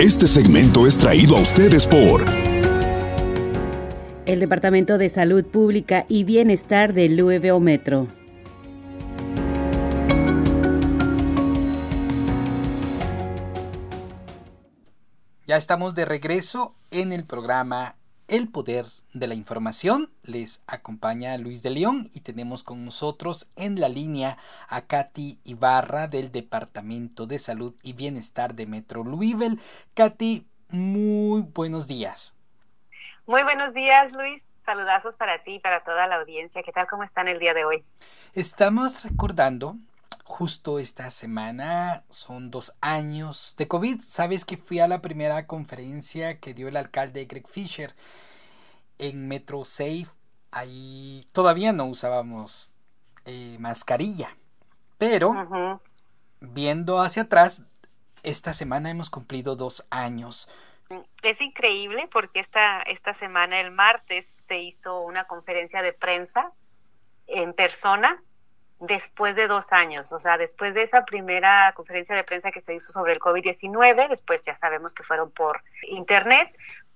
Este segmento es traído a ustedes por el Departamento de Salud Pública y Bienestar del Lueve Metro. Ya estamos de regreso en el programa El Poder de la Información. Les acompaña Luis de León y tenemos con nosotros en la línea a Katy Ibarra del Departamento de Salud y Bienestar de Metro Louisville. Katy, muy buenos días. Muy buenos días, Luis. Saludazos para ti y para toda la audiencia. ¿Qué tal? ¿Cómo están el día de hoy? Estamos recordando justo esta semana, son dos años de COVID. Sabes que fui a la primera conferencia que dio el alcalde Greg Fisher en Metro Safe. Ahí todavía no usábamos eh, mascarilla, pero viendo hacia atrás, esta semana hemos cumplido dos años. Es increíble porque esta, esta semana, el martes, se hizo una conferencia de prensa en persona después de dos años, o sea, después de esa primera conferencia de prensa que se hizo sobre el COVID-19, después ya sabemos que fueron por internet,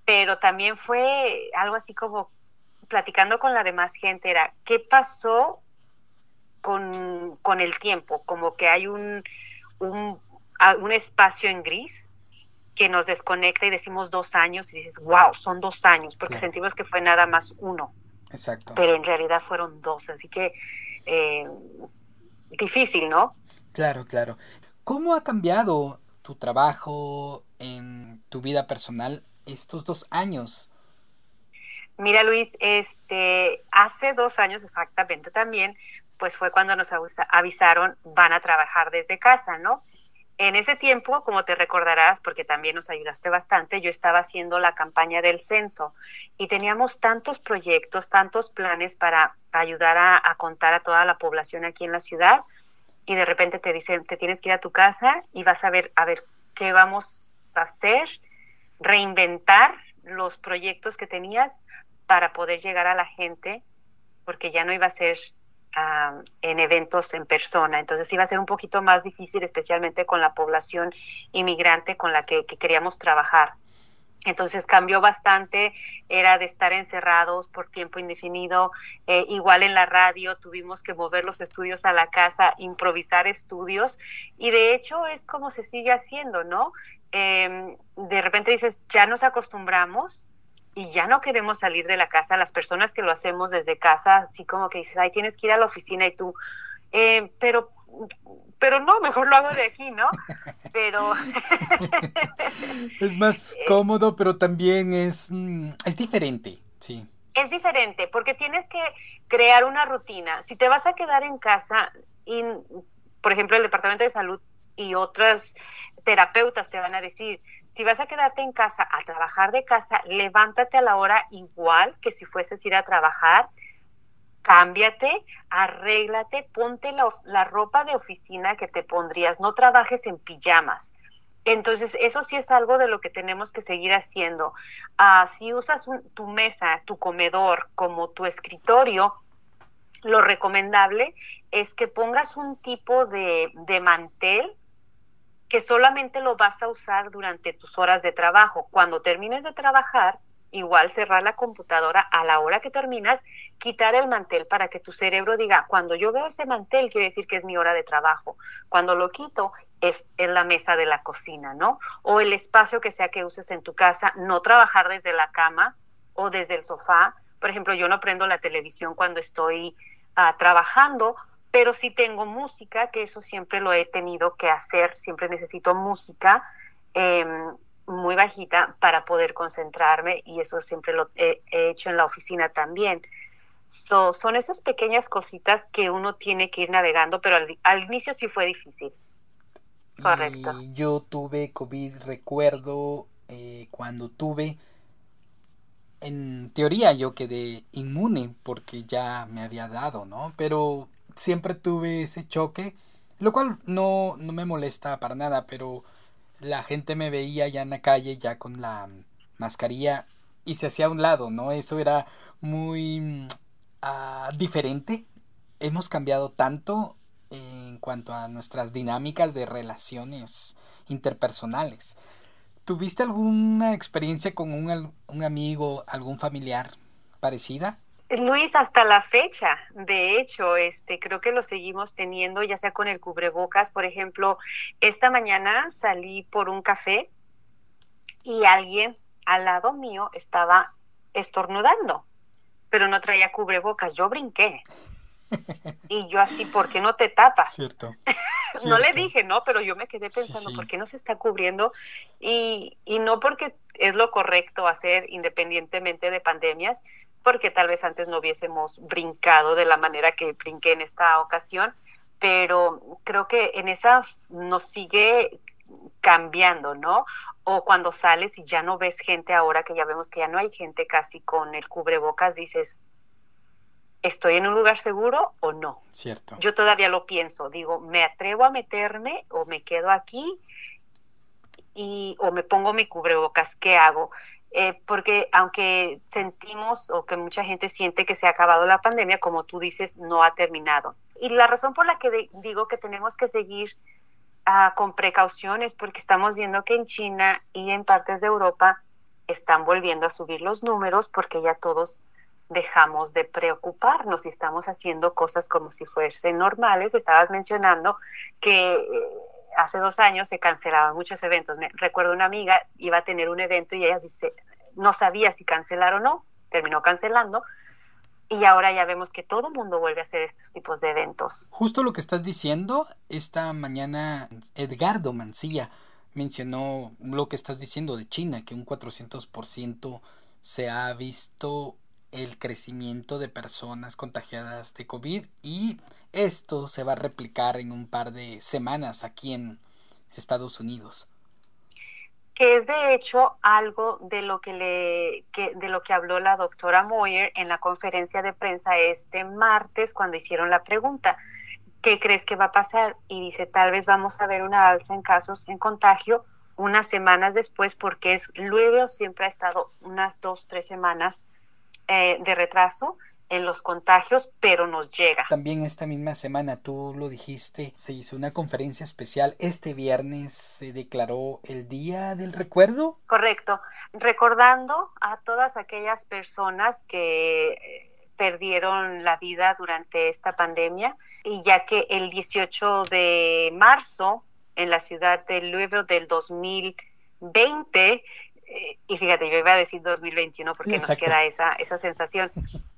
pero también fue algo así como platicando con la demás gente, era qué pasó con, con el tiempo, como que hay un, un, un espacio en gris que nos desconecta y decimos dos años y dices, wow, son dos años, porque sentimos que fue nada más uno. Exacto. Pero en realidad fueron dos, así que eh, difícil, ¿no? Claro, claro. ¿Cómo ha cambiado tu trabajo en tu vida personal estos dos años? Mira, Luis, este, hace dos años exactamente también, pues fue cuando nos avisaron van a trabajar desde casa, ¿no? En ese tiempo, como te recordarás, porque también nos ayudaste bastante, yo estaba haciendo la campaña del censo y teníamos tantos proyectos, tantos planes para ayudar a, contar a toda la población aquí en la ciudad y de repente te dicen, te tienes que ir a tu casa y vas a ver, a ver qué vamos a hacer, reinventar los proyectos que tenías para poder llegar a la gente, porque ya no iba a ser en eventos en persona. Entonces iba a ser un poquito más difícil, especialmente con la población inmigrante con la que, queríamos trabajar. Entonces cambió bastante, era de estar encerrados por tiempo indefinido. Eh, igual en la radio tuvimos que mover los estudios a la casa, improvisar estudios y de hecho es como se sigue haciendo, ¿no? Em, de repente dices, ya nos acostumbramos, y ya no queremos salir de la casa, las personas que lo hacemos desde casa, así como que dices, ay, tienes que ir a la oficina y tú, eh, pero, pero no, mejor lo hago de aquí, ¿no? Pero... es más eh, cómodo, pero también es, mm, es diferente, sí. Es diferente, porque tienes que crear una rutina. Si te vas a quedar en casa, y, por ejemplo, el Departamento de Salud y otras terapeutas te van a decir, si vas a quedarte en casa a trabajar de casa, levántate a la hora igual que si fueses ir a trabajar, cámbiate, arréglate, ponte la, ropa de oficina que te pondrías, no trabajes en pijamas. Entonces, eso sí es algo de lo que tenemos que seguir haciendo. Ah, si usas tu mesa, tu comedor como tu escritorio, lo recomendable es que pongas un tipo de, de mantel que solamente lo vas a usar durante tus horas de trabajo. Cuando termines de trabajar, igual cerrar la computadora a la hora que terminas, quitar el mantel para que tu cerebro diga, cuando yo veo ese mantel, quiere decir que es mi hora de trabajo. Cuando lo quito, es, en la mesa de la cocina, ¿no? O el espacio que sea que uses en tu casa, no trabajar desde la cama o desde el sofá. Por ejemplo, yo no prendo la televisión cuando estoy ah, trabajando pero sí tengo música, que eso siempre lo he tenido que hacer, siempre necesito música em, muy bajita para poder concentrarme y eso siempre lo he, hecho en la oficina también. Son esas pequeñas cositas que uno tiene que ir navegando, pero al, inicio sí fue difícil. Correcto. yo tuve COVID, recuerdo eh, cuando tuve, en teoría yo quedé inmune porque ya me había dado, ¿no? Pero siempre tuve ese choque, lo cual no, no me molesta para nada, pero la gente me veía ya en la calle ya con la mascarilla y se hacía a un lado, ¿no? Eso era muy diferente. Hemos cambiado tanto en cuanto a nuestras dinámicas de relaciones interpersonales. ¿Tuviste alguna experiencia con un, un amigo, algún familiar parecida? Luis, hasta la fecha, de hecho, este, creo que lo seguimos teniendo, ya sea con el cubrebocas. Por ejemplo, esta mañana salí por un café y alguien al lado mío estaba estornudando, pero no traía cubrebocas. Yo brinqué. Y yo así, ¿por qué no te tapas? Cierto. no le dije, no, pero yo me quedé pensando, ¿por qué no se está cubriendo? Y, y no porque es lo correcto hacer independientemente de pandemias, porque tal vez antes no hubiésemos brincado de la manera que brinqué en esta ocasión, pero creo que en esa nos sigue cambiando, ¿no? O cuando sales y ya no ves gente ahora que ya vemos que ya no hay gente casi con el cubrebocas, dices, ¿estoy en un lugar seguro o no? Cierto. Yo todavía lo pienso, digo, ¿me atrevo a meterme o me quedo aquí? Y, o me pongo mi cubrebocas, ¿qué hago? Eh, porque aunque sentimos o que mucha gente siente que se ha acabado la pandemia, como tú dices, no ha terminado. Y la razón por la que digo que tenemos que seguir uh, con precauciones, porque estamos viendo que en China y en partes de Europa están volviendo a subir los números porque ya todos dejamos de preocuparnos y estamos haciendo cosas como si fuesen normales. Estabas mencionando que eh, hace dos años se cancelaban muchos eventos. Me, recuerdo una amiga iba a tener un evento y ella dice, no sabía si cancelar o no, terminó cancelando. Y ahora ya vemos que todo el mundo vuelve a hacer estos tipos de eventos. Justo lo que estás diciendo, esta mañana Edgardo Mancilla mencionó lo que estás diciendo de China, que un 400% se ha visto el crecimiento de personas contagiadas de COVID y esto se va a replicar en un par de semanas aquí en Estados Unidos que es de hecho algo de lo que le de lo que habló la doctora Moyer en la conferencia de prensa este martes cuando hicieron la pregunta ¿qué crees que va a pasar? y dice tal vez vamos a ver una alza en casos en contagio unas semanas después porque es luego siempre ha estado unas dos tres semanas eh, de retraso en los contagios, pero nos llega. También esta misma semana, tú lo dijiste, se hizo una conferencia especial. Este viernes se declaró el Día del Recuerdo. Correcto, recordando a todas aquellas personas que eh, perdieron la vida durante esta pandemia y ya que el 18 de marzo en la ciudad de Louisville del 2020 eh, y fíjate, yo iba a decir 2021 porque nos queda esa, esa sensación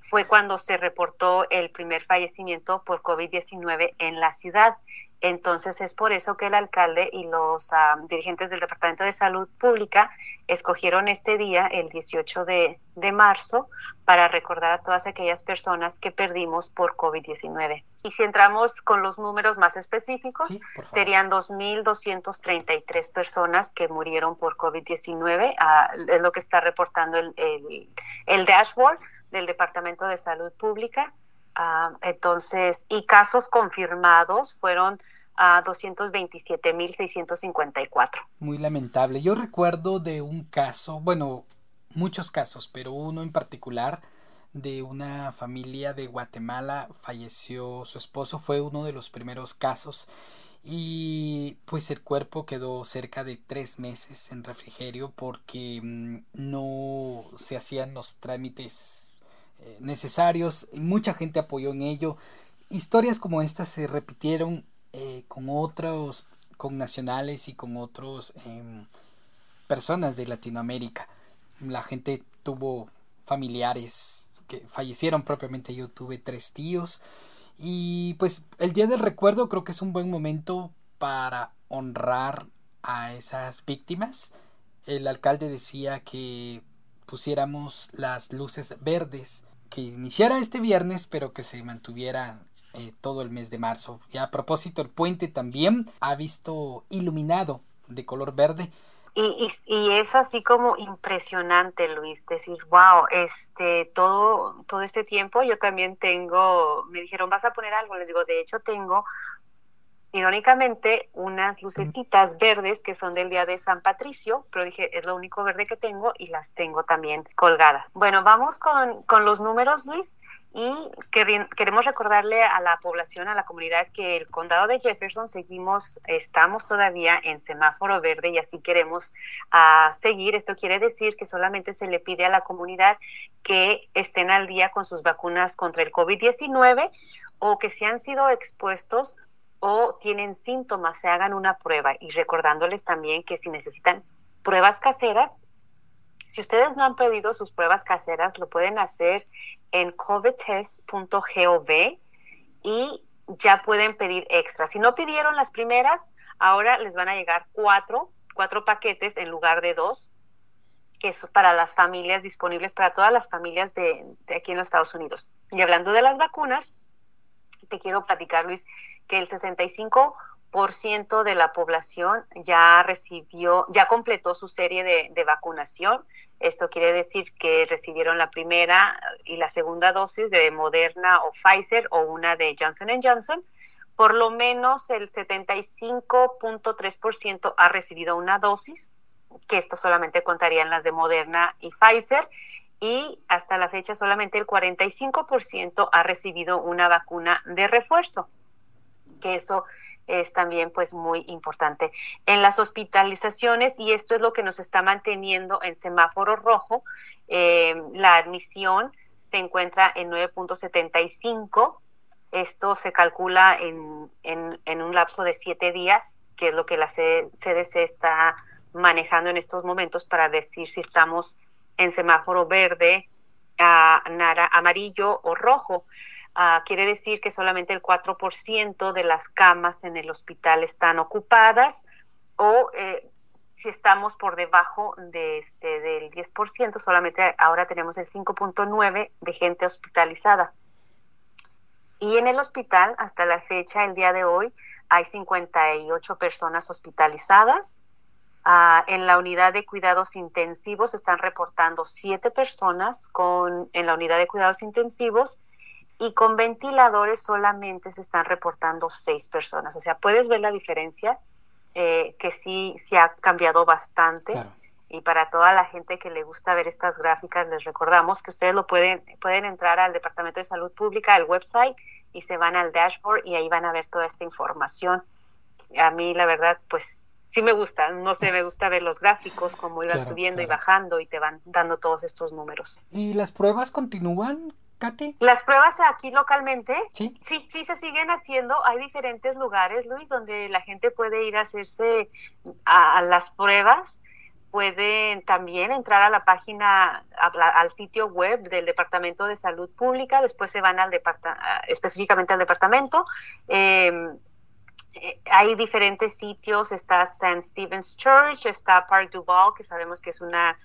fue cuando se reportó el primer fallecimiento por COVID-19 en la ciudad. Entonces es por eso que el alcalde y los dirigentes del Departamento de Salud Pública escogieron este día, el 18 de, marzo, para recordar a todas aquellas personas que perdimos por COVID-19. Y si entramos con los números más específicos, serían 2.233 personas que murieron por COVID-19, ah, es lo que está reportando el, el, el dashboard del Departamento de Salud Pública. Ah, entonces, y casos confirmados fueron a 227.654. Muy lamentable. Yo recuerdo de un caso, bueno, muchos casos, pero uno en particular de una familia de Guatemala falleció su esposo, fue uno de los primeros casos y pues el cuerpo quedó cerca de tres meses en refrigerio porque mm, no se hacían los trámites necesarios y mucha gente apoyó en ello. Historias como estas se repitieron eh, con otros, con nacionales y con otros em, personas de Latinoamérica. La gente tuvo familiares que fallecieron propiamente. Yo tuve tres tíos. Y pues el Día del Recuerdo creo que es un buen momento para honrar a esas víctimas. El alcalde decía que pusiéramos las luces verdes, que iniciara este viernes, pero que se mantuviera eh, todo el mes de marzo. Y a propósito, el puente también ha visto iluminado de color verde. Y, y, es así como impresionante, Luis, decir, wow, este, todo, todo este tiempo yo también tengo, me dijeron, ¿vas a poner algo? Les digo, de hecho tengo irónicamente unas lucecitas verdes que son del día de San Patricio, pero dije, es lo único verde que tengo y las tengo también colgadas. Bueno, vamos con, con los números, Luis. Y queremos recordarle a la población, a la comunidad, que el condado de Jefferson seguimos, estamos todavía en semáforo verde y así queremos uh, seguir. Esto quiere decir que solamente se le pide a la comunidad que estén al día con sus vacunas contra el COVID-19 o que se han sido expuestos o tienen síntomas, se hagan una prueba. Y recordándoles también que si necesitan pruebas caseras, si ustedes no han pedido sus pruebas caseras, lo pueden hacer en covidtest.gov y ya pueden pedir extra. Si no pidieron las primeras, ahora les van a llegar cuatro, cuatro paquetes en lugar de dos, que es para las familias disponibles, para todas las familias de, de aquí en los Estados Unidos. Y hablando de las vacunas, te quiero platicar, Luis, que el 65 ciento de la población ya recibió, ya completó su serie de, de, vacunación. Esto quiere decir que recibieron la primera y la segunda dosis de Moderna o Pfizer o una de Johnson Johnson. Por lo menos el 75.3% ha recibido una dosis, que esto solamente contarían las de Moderna y Pfizer. Y hasta la fecha solamente el 45% ha recibido una vacuna de refuerzo, que eso es también pues muy importante. En las hospitalizaciones, y esto es lo que nos está manteniendo en semáforo rojo, eh, la admisión se encuentra en 9.75. Esto se calcula en, en, un lapso de siete días, que es lo que la CDC está manejando en estos momentos para decir si estamos en semáforo verde, a, amarillo o rojo. Ah, quiere decir que solamente el 4% de las camas en el hospital están ocupadas o eh, si estamos por debajo de este, del 10%, solamente ahora tenemos el 5.9% de gente hospitalizada. Y en el hospital, hasta la fecha, el día de hoy, hay 58 personas hospitalizadas. Ah, en la unidad de cuidados intensivos están reportando 7 personas con, en la unidad de cuidados intensivos y con ventiladores solamente se están reportando seis personas. O sea, puedes ver la diferencia, eh, que sí, sí ha cambiado bastante. Y para toda la gente que le gusta ver estas gráficas, les recordamos que ustedes lo pueden, pueden entrar al Departamento de Salud Pública, al website, y se van al dashboard y ahí van a ver toda esta información. A mí, la verdad, pues sí me gusta, no sé, me gusta ver los gráficos, cómo iban subiendo y bajando y te van dando todos estos números. ¿Y las pruebas continúan? Las pruebas aquí localmente, ¿Sí? sí, sí se siguen haciendo. Hay diferentes lugares, Luis, donde la gente puede ir a hacerse a, las pruebas. Pueden también entrar a la página, al sitio web del Departamento de Salud Pública. Después se van al específicamente al departamento. Em, eh, hay diferentes sitios. Está St. Stephen's Church, está Park Duval, que sabemos que es una,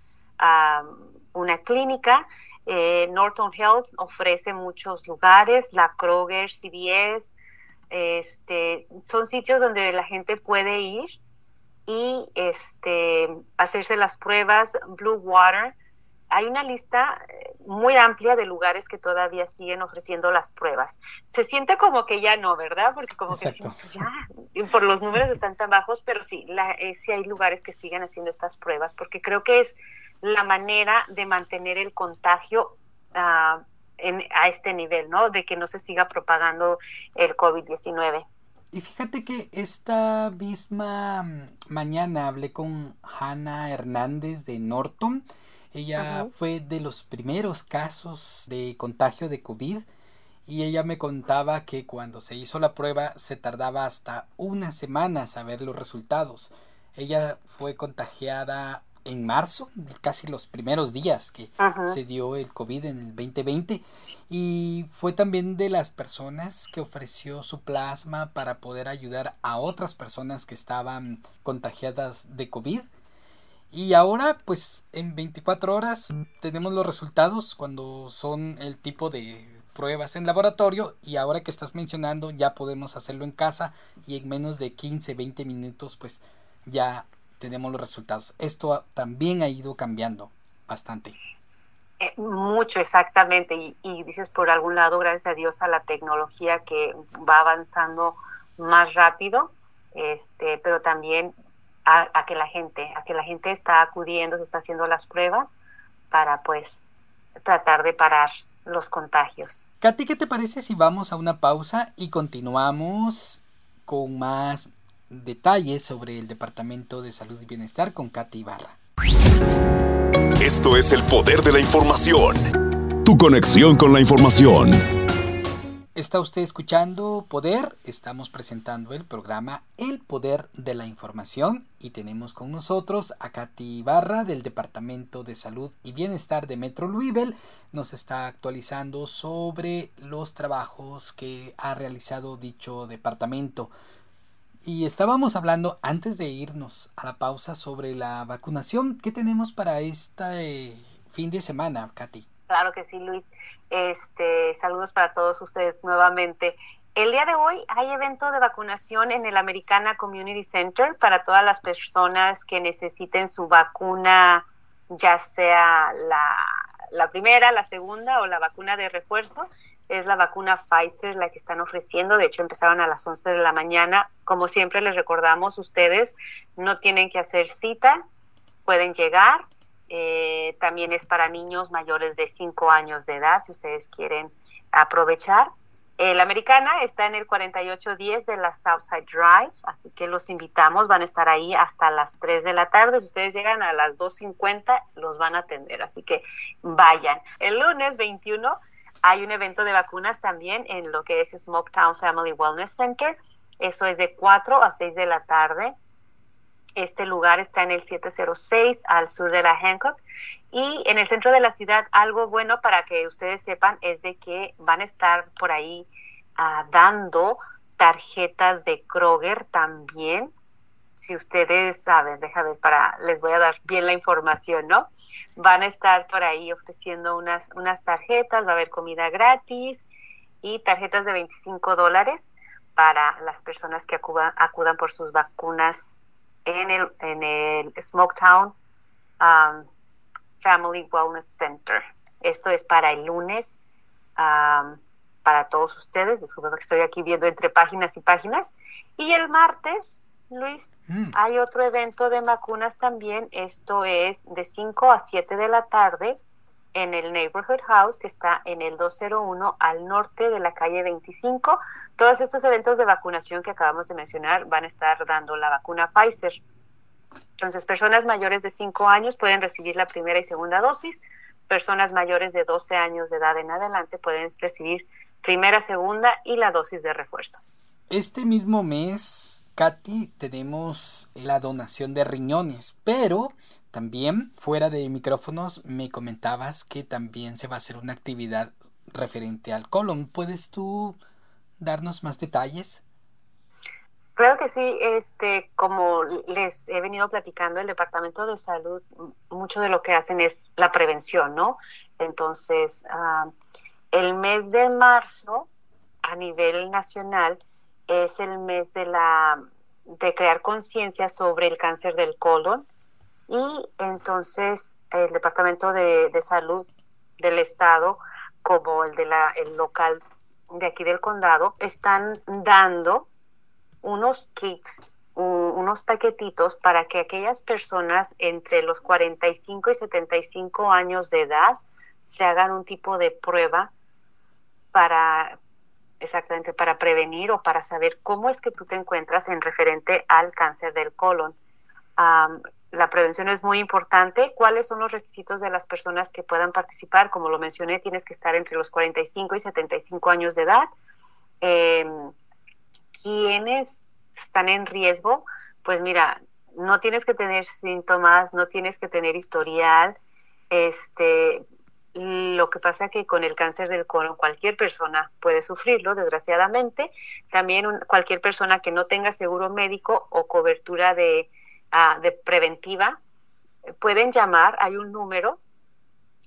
una clínica. Eh, Norton Health ofrece muchos lugares, la Kroger, CVS, este, son sitios donde la gente puede ir y este, hacerse las pruebas. Blue Water, hay una lista eh, muy amplia de lugares que todavía siguen ofreciendo las pruebas. Se siente como que ya no, ¿verdad? Porque como que ya, por los números están tan bajos, pero sí, la, eh, sí hay lugares que siguen haciendo estas pruebas, porque creo que es la manera de mantener el contagio uh, en, a este nivel, ¿no? De que no se siga propagando el COVID-19. Y fíjate que esta misma mañana hablé con Hannah Hernández de Norton. Ella fue de los primeros casos de contagio de COVID y ella me contaba que cuando se hizo la prueba se tardaba hasta una semana saber los resultados. Ella fue contagiada en marzo, casi los primeros días que se dio el COVID en el 2020 y fue también de las personas que ofreció su plasma para poder ayudar a otras personas que estaban contagiadas de COVID. Y ahora, pues en 24 horas tenemos los resultados cuando son el tipo de pruebas en laboratorio. Y ahora que estás mencionando ya podemos hacerlo en casa y en menos de 15, 20 minutos pues ya tenemos los resultados. Esto también ha ido cambiando bastante. Eh, mucho, exactamente. Y, dices por algún lado, gracias a Dios, a la tecnología que va avanzando más rápido, este, pero también a, que la gente, a que la gente está acudiendo, se está haciendo las pruebas para pues tratar de parar los contagios. Katy, ¿qué te parece si vamos a una pausa y continuamos con más detalles sobre el Departamento de Salud y Bienestar con Katy Ibarra? Esto es el poder de la información. Tu conexión con la información. Está usted escuchando Poder, estamos presentando el programa El Poder de la Información y tenemos con nosotros a Katy Ibarra del Departamento de Salud y Bienestar de Metro Louisville. Nos está actualizando sobre los trabajos que ha realizado dicho departamento. Y estábamos hablando antes de irnos a la pausa sobre la vacunación. ¿Qué tenemos para este fin de semana, Katy? Claro que sí, Luis. Este, saludos para todos ustedes nuevamente. El día de hoy hay evento de vacunación en el Americana Community Center para todas las personas que necesiten su vacuna, ya sea la primera, la segunda o la vacuna de refuerzo. Es la vacuna Pfizer la que están ofreciendo. De hecho, empezaron a las 11 de la mañana. Como siempre les recordamos, ustedes no tienen que hacer cita, pueden llegar eh, también es para niños mayores de 5 años de edad, si ustedes quieren aprovechar. La americana está en el 4810 de la Southside Drive, así que los invitamos, van a estar ahí hasta las 3 de la tarde. Si ustedes llegan a las 2.50, los van a atender, así que vayan. El lunes 21 hay un evento de vacunas también en lo que es Smoketown Family Wellness Center. Eso es de 4 a 6 de la tarde. Este lugar está en el 706 al sur de la Hancock. Y en el centro de la ciudad, algo bueno para que ustedes sepan es de que van a estar por ahí ah, dando tarjetas de Kroger también. Si ustedes saben, déjame ver para, les voy a dar bien la información, ¿no? Van a estar por ahí ofreciendo unas, unas tarjetas, va a haber comida gratis y tarjetas de 25 dólares para las personas que acudan, acudan por sus vacunas en el, en el Smoketown um, Family Wellness Center. Esto es para el lunes um, para todos ustedes. Disculpen que estoy aquí viendo entre páginas y páginas. Y el martes, Luis, mm. hay otro evento de vacunas también. Esto es de 5 a 7 de la tarde en el Neighborhood House, que está en el 201 al norte de la calle 25. Todos estos eventos de vacunación que acabamos de mencionar van a estar dando la vacuna Pfizer. Entonces, personas mayores de 5 años pueden recibir la primera y segunda dosis. Personas mayores de 12 años de edad en adelante pueden recibir primera, segunda y la dosis de refuerzo. Este mismo mes, Katy, tenemos la donación de riñones, pero también, fuera de micrófonos, me comentabas que también se va a hacer una actividad referente al colon. ¿Puedes tú darnos más detalles? Claro que sí, este, como les he venido platicando, el Departamento de Salud, mucho de lo que hacen es la prevención, ¿no? Entonces, ah, el mes de marzo a nivel nacional es el mes de la de crear conciencia sobre el cáncer del colon y entonces el Departamento de, Salud del Estado, como el de la el local de aquí del condado, están dando unos kits, unos paquetitos para que aquellas personas entre los 45 y 75 años de edad se hagan un tipo de prueba para exactamente para prevenir o para saber cómo es que tú te encuentras en referente al cáncer del colon la prevención es muy importante. ¿Cuáles son los requisitos de las personas que puedan participar? Como lo mencioné, tienes que estar entre los 45 y 75 años de edad. Eh, ¿Quiénes están en riesgo? Pues mira, no tienes que tener síntomas, no tienes que tener historial. Este, lo que pasa que con el cáncer del colon cualquier persona puede sufrirlo, desgraciadamente. También cualquier persona que no tenga seguro médico o cobertura de de preventiva, pueden llamar, hay un número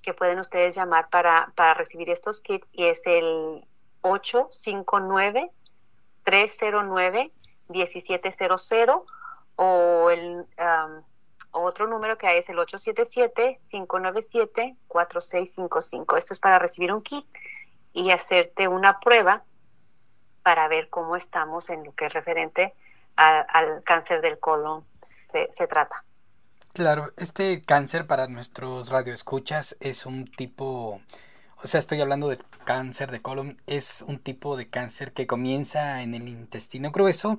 que pueden ustedes llamar para, para recibir estos kits y es el 859-309-1700 o el otro número que es el 877-597-4655. Esto es para recibir un kit y hacerte una prueba para ver cómo estamos en lo que es referente al cáncer del colon se, trata. Claro, este cáncer para nuestros radioescuchas es un tipo o sea, estoy hablando del cáncer de colon, es un tipo de cáncer que comienza en el intestino grueso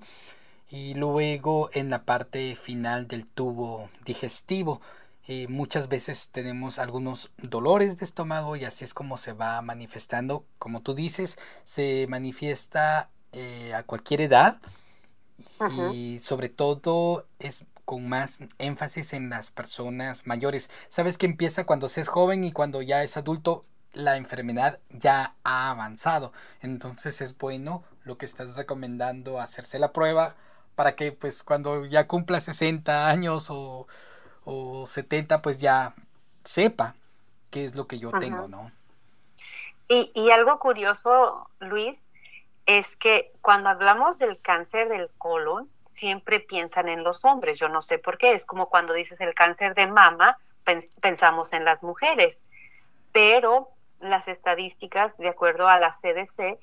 y luego en la parte final del tubo digestivo. Eh, muchas veces tenemos algunos dolores de estómago y así es como se va manifestando. Como tú dices, se manifiesta eh, a cualquier edad y sobre todo es con más énfasis en las personas mayores. Sabes que empieza cuando se es joven y cuando ya es adulto la enfermedad ya ha avanzado. Entonces es bueno lo que estás recomendando hacerse la prueba para que pues cuando ya cumpla 60 años o, o 70 pues ya sepa qué es lo que yo tengo, ¿no? Y, y algo curioso, Luis, es que cuando hablamos del cáncer del colon, siempre piensan en los hombres. Yo no sé por qué. Es como cuando dices el cáncer de mama, pensamos en las mujeres. Pero las estadísticas, de acuerdo a la CDC,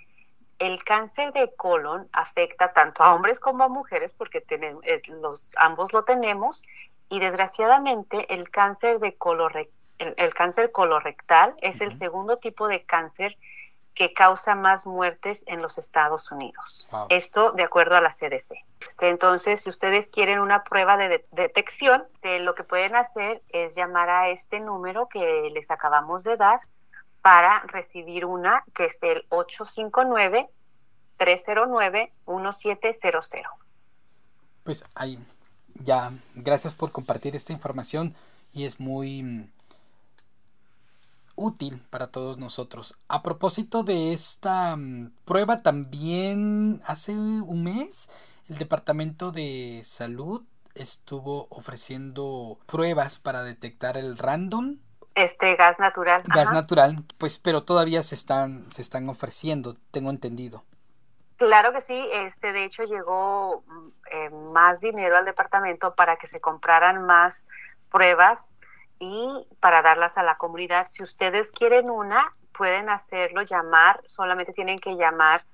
el cáncer de colon afecta tanto a hombres como a mujeres porque tenemos, eh, los, ambos lo tenemos y desgraciadamente el cáncer de el, cáncer colorectal es el segundo tipo de cáncer que causa más muertes en los Estados Unidos. Esto de acuerdo a la CDC. Este, entonces, si ustedes quieren una prueba de, detección, de lo que pueden hacer es llamar a este número que les acabamos de dar para recibir una que es el 859 309 1700. Pues ahí ya, gracias por compartir esta información y es muy útil para todos nosotros. A propósito de esta mm, prueba, también hace un mes el Departamento de Salud estuvo ofreciendo pruebas para detectar el random. Este gas natural. Gas natural, pues, pero todavía se están, se están ofreciendo, tengo entendido. Claro que sí, este de hecho llegó mm, eh, más dinero al departamento para que se compraran más pruebas y para darlas a la comunidad. Si ustedes quieren una, pueden hacerlo, llamar, solamente tienen que llamar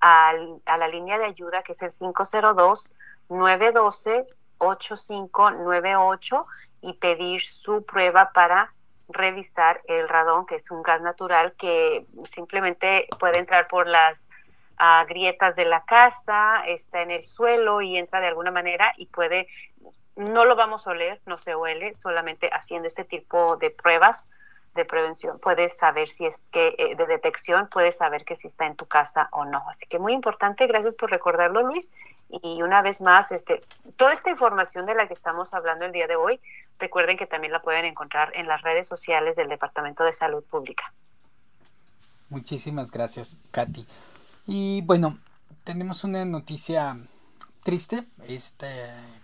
al, a la línea de ayuda que es el 502-912-8598 y pedir su prueba para revisar el radón, que es un gas natural que simplemente puede entrar por las ah, grietas de la casa, está en el suelo y entra de alguna manera y puede no lo vamos a oler, no se huele, solamente haciendo este tipo de pruebas de prevención puedes saber si es que eh, de detección puedes saber que si está en tu casa o no. Así que muy importante, gracias por recordarlo, Luis. Y una vez más, este, toda esta información de la que estamos hablando el día de hoy, recuerden que también la pueden encontrar en las redes sociales del Departamento de Salud Pública. Muchísimas gracias, Katy. Y bueno, tenemos una noticia triste. Este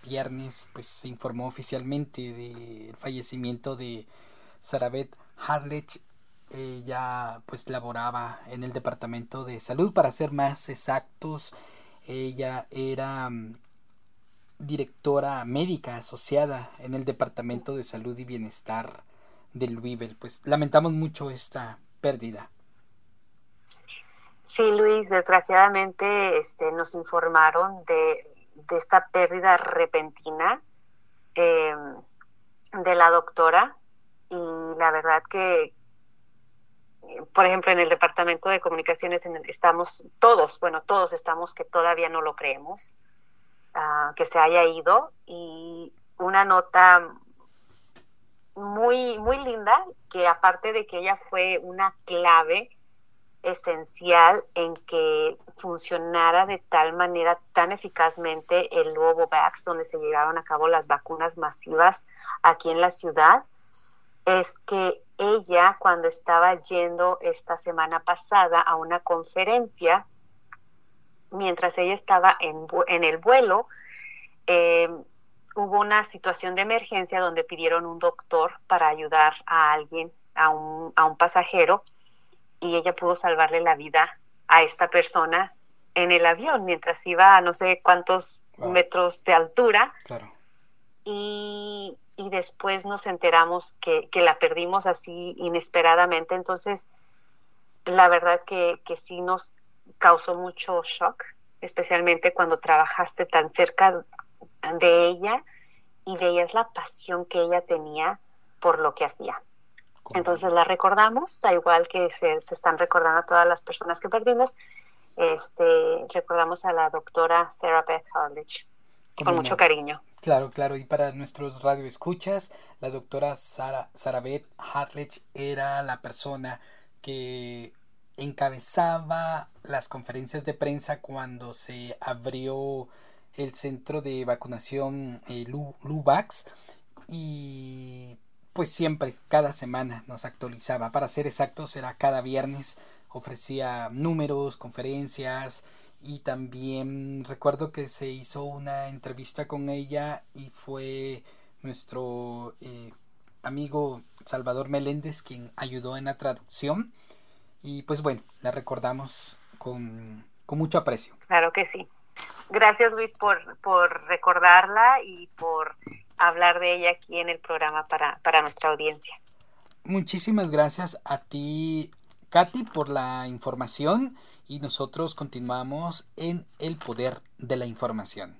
viernes pues se informó oficialmente del fallecimiento de Sarabeth Harlech. Ella pues laboraba en el departamento de salud para ser más exactos. Ella era mm, directora médica asociada en el departamento de salud y bienestar de Louisville. Pues lamentamos mucho esta pérdida. Sí, Luis, desgraciadamente este, nos informaron de de esta pérdida repentina em, de la doctora y la verdad que por ejemplo en el departamento de comunicaciones estamos todos bueno todos estamos que todavía no lo creemos ah, que se haya ido y una nota muy muy linda que aparte de que ella fue una clave esencial en que funcionara de tal manera tan eficazmente el nuevo VAX, donde se llevaron a cabo las vacunas masivas aquí en la ciudad, es que ella, cuando estaba yendo esta semana pasada a una conferencia, mientras ella estaba en, en el vuelo, eh, hubo una situación de emergencia donde pidieron un doctor para ayudar a alguien, a un, a un pasajero, y ella pudo salvarle la vida a esta persona en el avión mientras iba a no sé cuántos metros de altura. Y, después nos enteramos que, la perdimos así inesperadamente. Entonces, la verdad que, que sí nos causó mucho shock, especialmente cuando trabajaste tan cerca de ella y veías la pasión que ella tenía por lo que hacía. Entonces la recordamos, da igual que se, se, están recordando a todas las personas que perdimos. Este, recordamos a la doctora Sarah Beth Harlich con mucho cariño. Claro, claro. Y para nuestros radioescuchas, la doctora Sara, Sarabeth Hartlech era la persona que encabezaba las conferencias de prensa cuando se abrió el centro de vacunación eh, y pues siempre, cada semana nos actualizaba. Para ser exactos, era cada viernes, ofrecía números, conferencias, y también recuerdo que se hizo una entrevista con ella y fue nuestro eh, amigo Salvador Meléndez quien ayudó en la traducción y pues bueno, la recordamos con, mucho aprecio. Claro que sí. Gracias Luis por, por recordarla y por hablar de ella aquí en el programa para, para nuestra audiencia. Muchísimas gracias a ti, Katy, por la información y nosotros continuamos en el poder de la información.